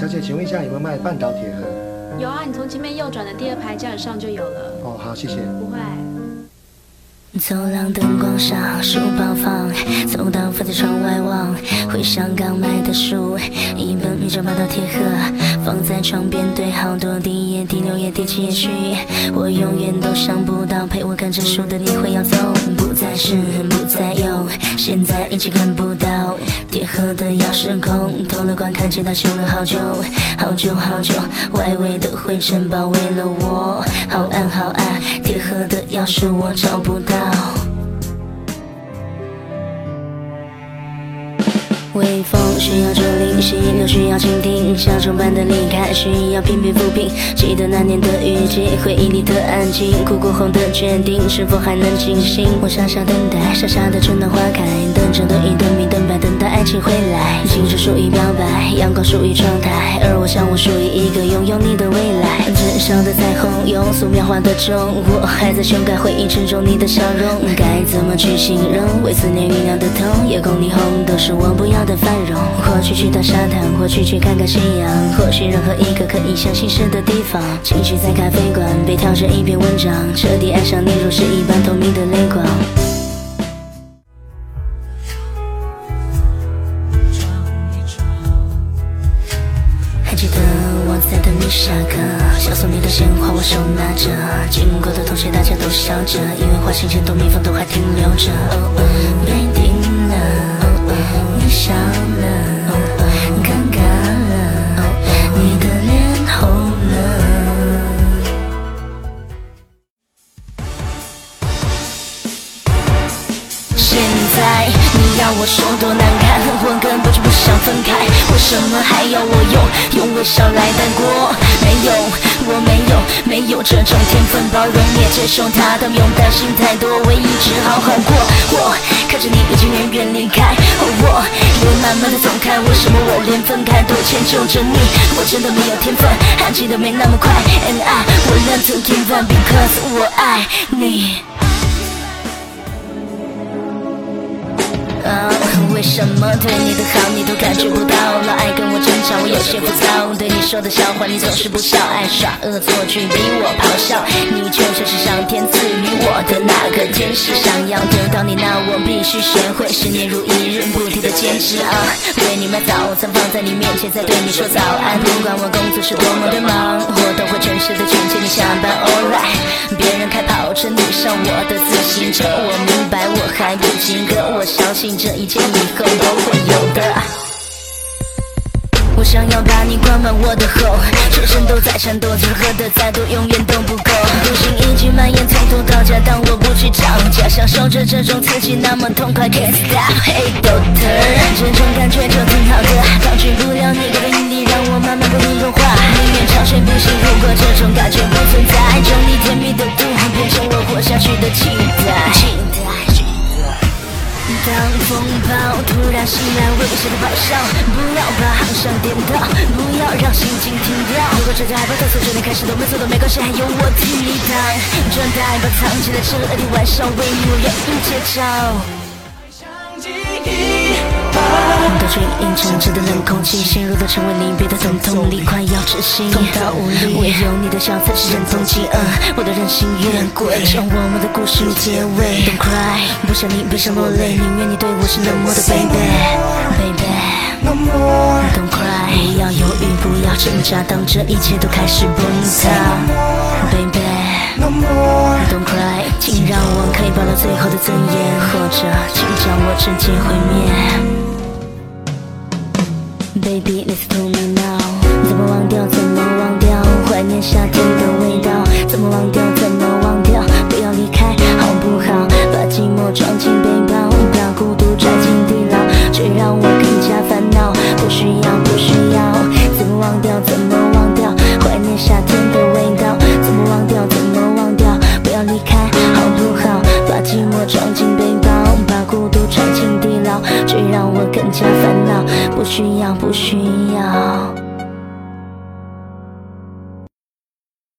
小姐，请问一下有没有卖半岛铁盒？有啊，你从前面右转的第二排架子上就有了。哦，好，谢谢。不会。走廊灯光上，书包放，走到伏在窗外望，回想刚买的书，一本一张半岛铁盒，放在床边堆好多第一页、第六页、第七页序，我永远都想不到陪我看着书的你会要走，不再是不再有，现在已经看不到铁盒的钥匙孔，偷了光看见它修了好久，好久好久，外围的灰尘包围了我，好暗好暗，铁盒的钥匙我找不到。微风需要竹林，溪流需要倾听，小众般的离开需要频频抚平。记得那年的雨季，回忆里的安静，哭过后的决定是否还能清醒？我傻傻等待，傻傻的春暖花开，等着等一等明，等爱情回来。青春属于表白，阳光属于窗台，而我想我属于一个拥有你的未来。纸上的彩虹，用素描画的钟，我还在修改回忆之中你的笑容，该怎么去形容？为思念酝酿的痛，夜空霓虹都是我不要。的繁荣，或许去趟沙滩，或许去看看夕阳，或许任何一个可以相信是的地方。情绪在咖啡馆被挑成一篇文章，彻底爱上你，如诗一般透明的泪光。下课，想送你的鲜花我手拿着，经过的同学大家都笑着，因为花心前都蜜蜂都还停留着。被定了。你笑了，尴尬了，你的脸红了。现在你要我说多难看，我根本就不想分开，为什么还要我用用微笑来带过？没有，我没有，没有这种天分，包容也接受他，都不用担心太多，唯一只好好过。我看着你已经远远离开，我也慢慢的走开，为什么我连分开都迁就着你？我真的没有天分，安静的没那么快，And I will learn to give up because 我爱你。为什么对你的好你都感觉不到？了爱跟我些浮躁。对你说的笑话你总是不笑，爱耍恶作剧逼我咆哮。你就像是上天赐予我的那个天使，想要得到你，那我必须学会十年如一日不停的坚持啊！为你买早餐放在你面前，再对你说早安。不管我工作是多么的忙，我都会准时的去接你下班。Alright，别人开跑车，你上我的自行车，我明白我还不及格，我相信这一切以后都会有的。想要把你灌满我的喉，全身都在颤抖着，喝的再多永远都不够。毒性已经蔓延从头到脚，但我不去找家，享受着这种刺激，那么痛快。Can't stop, hey doctor，这种感觉就挺好的，抗拒不了你的引力，让我慢慢被你融化。宁愿长睡不醒，如果这种感觉不存在，就你甜蜜的毒，变成我活下去的期待。当风暴突然袭来，危险的咆哮，不要把航向颠倒，不要让心情停掉。如果这架害怕，从这里开始都没错都没关系，还有我替你挡。转台把藏起来这恶的晚上，为你我愿意接招。都去映衬着的冷空气，陷入的成为离别的疼痛里，快要窒息，痛到无力。唯有你的笑才是忍痛饥饿，我的任性越轨，将我们的故事结尾。Don't cry，不想你悲伤落泪，宁愿你对我是冷漠的 baby，baby。Don't cry，不要犹豫，不要挣扎，当这一切都开始崩塌，baby。Don't cry，请让我可以保留最后的尊严，或者请将我直接毁灭。Baby, listen to me now。怎么忘掉？怎么忘掉？怀念夏天的味道。怎么忘掉？怎么忘掉？不要离开，好不好？把寂寞装进背包，把孤独拽进地牢，却让我更加烦恼。不需要，不需要。怎么忘掉？怎么忘掉？怀念夏天的味道。怎么忘掉？怎么忘掉？不要离开，好不好？把寂寞装进背包，把孤独拽进却让我更加烦恼。不需要，不需要。